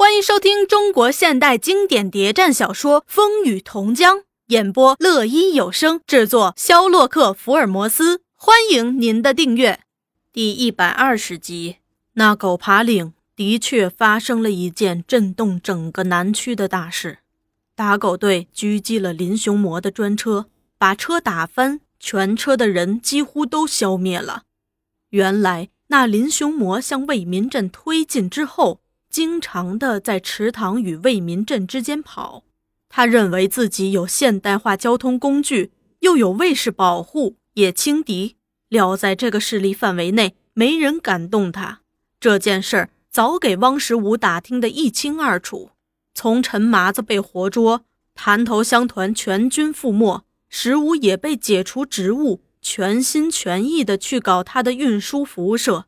欢迎收听中国现代经典谍战小说《风雨同江》，演播：乐音有声，制作：肖洛克·福尔摩斯。欢迎您的订阅。第一百二十集，那狗爬岭的确发生了一件震动整个南区的大事。打狗队狙击了林雄魔的专车，把车打翻，全车的人几乎都消灭了。原来，那林雄魔向为民镇推进之后。经常的在池塘与为民镇之间跑，他认为自己有现代化交通工具，又有卫士保护，也轻敌。料在这个势力范围内，没人敢动他。这件事儿早给汪十五打听得一清二楚。从陈麻子被活捉，潭头乡团全军覆没，十五也被解除职务，全心全意的去搞他的运输服务社。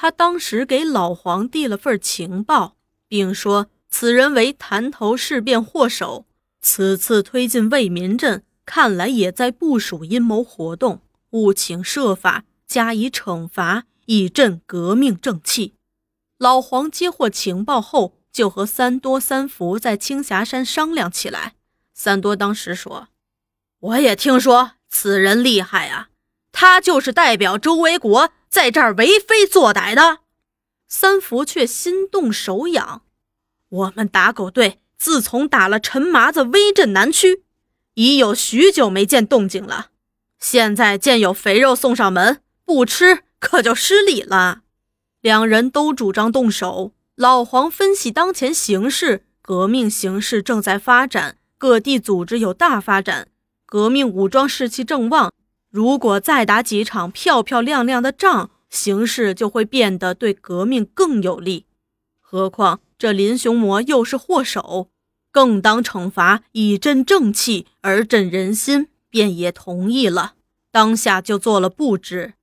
他当时给老黄递了份情报，并说此人为潭头事变祸首，此次推进为民镇，看来也在部署阴谋活动，务请设法加以惩罚，以振革命正气。老黄接获情报后，就和三多、三福在青霞山商量起来。三多当时说：“我也听说此人厉害啊，他就是代表周维国。”在这儿为非作歹的三福却心动手痒。我们打狗队自从打了陈麻子威震南区，已有许久没见动静了。现在见有肥肉送上门，不吃可就失礼了。两人都主张动手。老黄分析当前形势，革命形势正在发展，各地组织有大发展，革命武装士气正旺。如果再打几场漂漂亮亮的仗，形势就会变得对革命更有利。何况这林雄魔又是祸首，更当惩罚以振正气而振人心，便也同意了。当下就做了布置，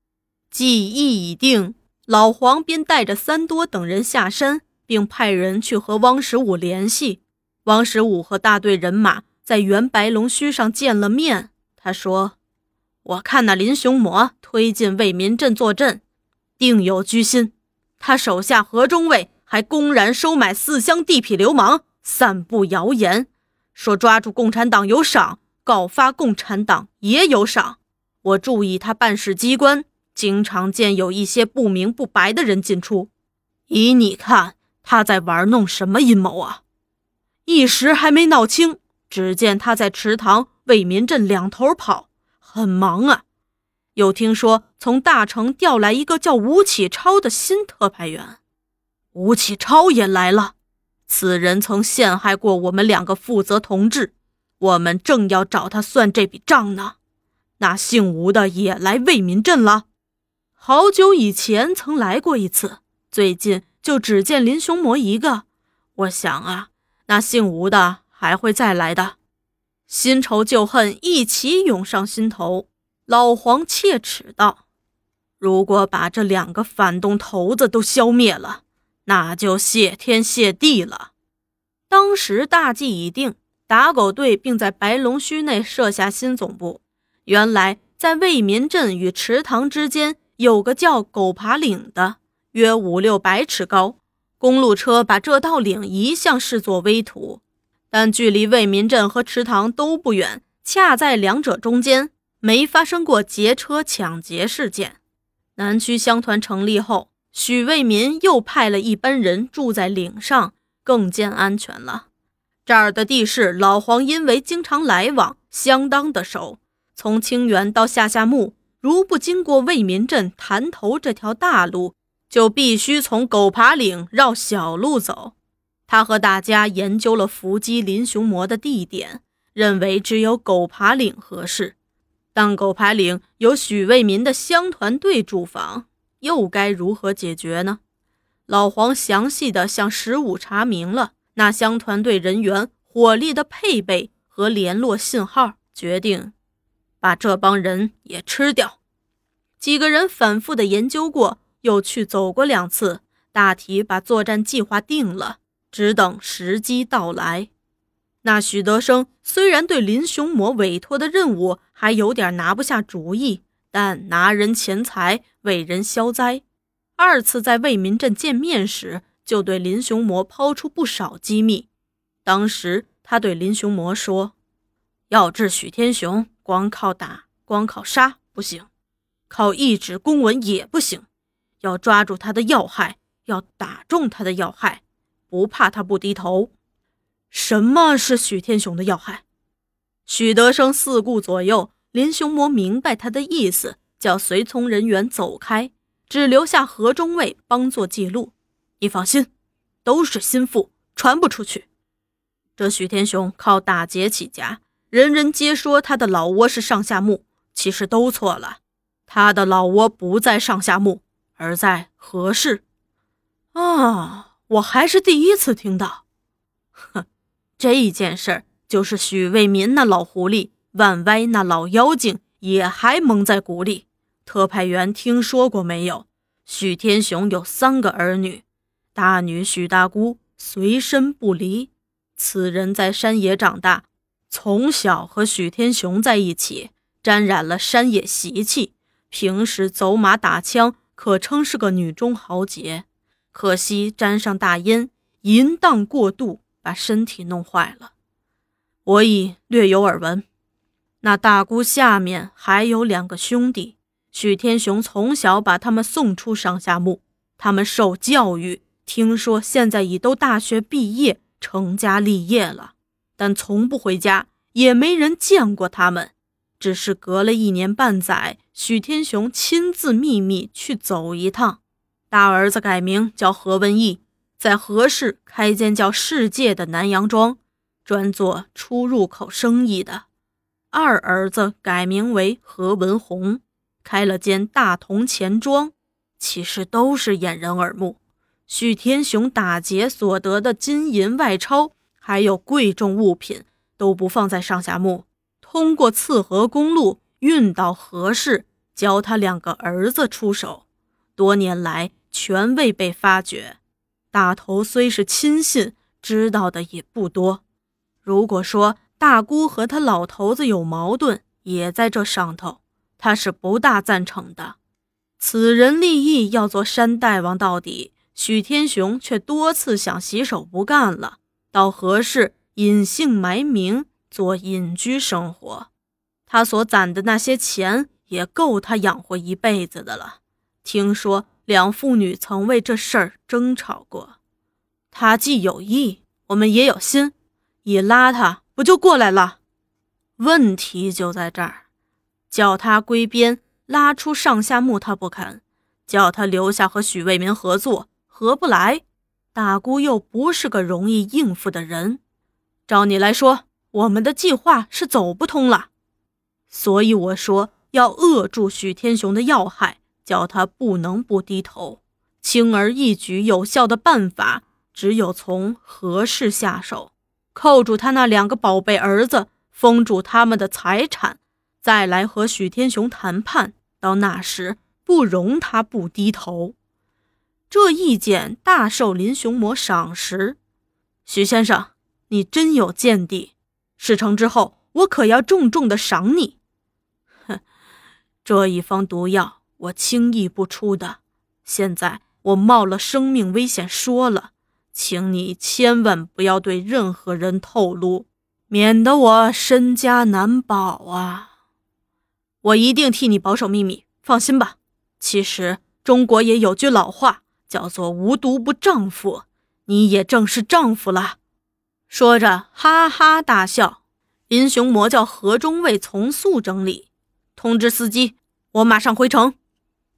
计议已定。老黄便带着三多等人下山，并派人去和汪十五联系。汪十五和大队人马在原白龙须上见了面，他说。我看那林雄魔推进为民镇坐镇，定有居心。他手下何中尉还公然收买四乡地痞流氓，散布谣言，说抓住共产党有赏，告发共产党也有赏。我注意他办事机关，经常见有一些不明不白的人进出。依你看，他在玩弄什么阴谋啊？一时还没闹清。只见他在池塘、为民镇两头跑。很忙啊，又听说从大城调来一个叫吴启超的新特派员，吴启超也来了。此人曾陷害过我们两个负责同志，我们正要找他算这笔账呢。那姓吴的也来为民镇了，好久以前曾来过一次，最近就只见林雄魔一个。我想啊，那姓吴的还会再来的。新仇旧恨一起涌上心头，老黄切齿道：“如果把这两个反动头子都消灭了，那就谢天谢地了。”当时大计已定，打狗队并在白龙须内设下新总部。原来在为民镇与池塘之间有个叫狗爬岭的，约五六百尺高，公路车把这道岭一向视作危途。但距离为民镇和池塘都不远，恰在两者中间，没发生过劫车抢劫事件。南区乡团成立后，许为民又派了一班人住在岭上，更见安全了。这儿的地势，老黄因为经常来往，相当的熟。从清源到下下木，如不经过为民镇潭头这条大路，就必须从狗爬岭绕小路走。他和大家研究了伏击林雄魔的地点，认为只有狗爬岭合适。但狗爬岭有许为民的乡团队驻防，又该如何解决呢？老黄详细的向十五查明了那乡团队人员、火力的配备和联络信号，决定把这帮人也吃掉。几个人反复的研究过，又去走过两次，大体把作战计划定了。只等时机到来。那许德生虽然对林雄魔委托的任务还有点拿不下主意，但拿人钱财为人消灾。二次在为民镇见面时，就对林雄魔抛出不少机密。当时他对林雄魔说：“要治许天雄，光靠打，光靠杀不行，靠一纸公文也不行，要抓住他的要害，要打中他的要害，不怕他不低头。”什么是许天雄的要害？许德生四顾左右，林雄魔明白他的意思，叫随从人员走开，只留下何中尉帮做记录。你放心，都是心腹，传不出去。这许天雄靠打劫起家，人人皆说他的老窝是上下墓，其实都错了。他的老窝不在上下墓，而在何氏。啊，我还是第一次听到。哼。这件事儿就是许卫民那老狐狸，万歪那老妖精也还蒙在鼓里。特派员听说过没有？许天雄有三个儿女，大女许大姑随身不离。此人在山野长大，从小和许天雄在一起，沾染了山野习气。平时走马打枪，可称是个女中豪杰。可惜沾上大烟，淫荡过度。把身体弄坏了，我已略有耳闻。那大姑下面还有两个兄弟，许天雄从小把他们送出上下墓，他们受教育，听说现在已都大学毕业，成家立业了，但从不回家，也没人见过他们。只是隔了一年半载，许天雄亲自秘密去走一趟。大儿子改名叫何文义。在何氏开间叫“世界”的南洋庄，专做出入口生意的。二儿子改名为何文宏，开了间大同钱庄。其实都是掩人耳目。许天雄打劫所得的金银外钞，还有贵重物品，都不放在上下墓，通过刺河公路运到何氏，交他两个儿子出手。多年来全未被发觉。大头虽是亲信，知道的也不多。如果说大姑和他老头子有矛盾，也在这上头，他是不大赞成的。此人立意要做山大王到底，许天雄却多次想洗手不干了，到何氏隐姓埋名做隐居生活。他所攒的那些钱也够他养活一辈子的了。听说。两父女曾为这事儿争吵过，他既有意，我们也有心，一拉他不就过来了？问题就在这儿，叫他归边，拉出上下墓他不肯，叫他留下和许卫民合作，合不来。大姑又不是个容易应付的人，照你来说，我们的计划是走不通了。所以我说要扼住许天雄的要害。叫他不能不低头，轻而易举有效的办法，只有从何氏下手，扣住他那两个宝贝儿子，封住他们的财产，再来和许天雄谈判。到那时，不容他不低头。这意见大受林雄魔赏识。许先生，你真有见地。事成之后，我可要重重的赏你。哼，这一方毒药。我轻易不出的，现在我冒了生命危险说了，请你千万不要对任何人透露，免得我身家难保啊！我一定替你保守秘密，放心吧。其实中国也有句老话，叫做“无毒不丈夫”，你也正是丈夫了。说着，哈哈大笑。林雄魔教何中尉从速整理，通知司机，我马上回城。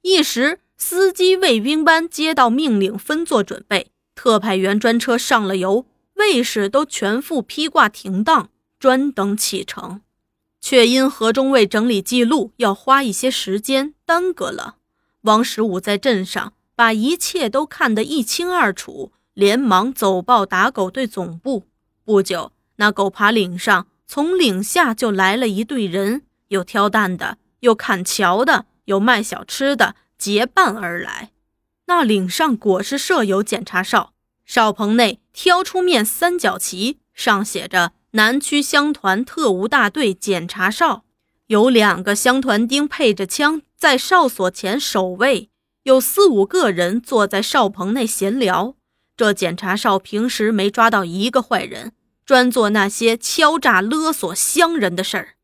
一时，司机卫兵班接到命令，分作准备。特派员专车上了油，卫士都全副披挂停当，专等启程。却因何中尉整理记录要花一些时间，耽搁了。王十五在镇上把一切都看得一清二楚，连忙走报打狗队总部。不久，那狗爬岭上，从岭下就来了一队人，有挑担的，有砍桥的。有卖小吃的结伴而来，那岭上果是设有检查哨，哨棚内挑出面三角旗，上写着“南区乡团特务大队检查哨”，有两个乡团丁配着枪在哨所前守卫，有四五个人坐在哨棚内闲聊。这检查哨平时没抓到一个坏人，专做那些敲诈勒索乡人的事儿。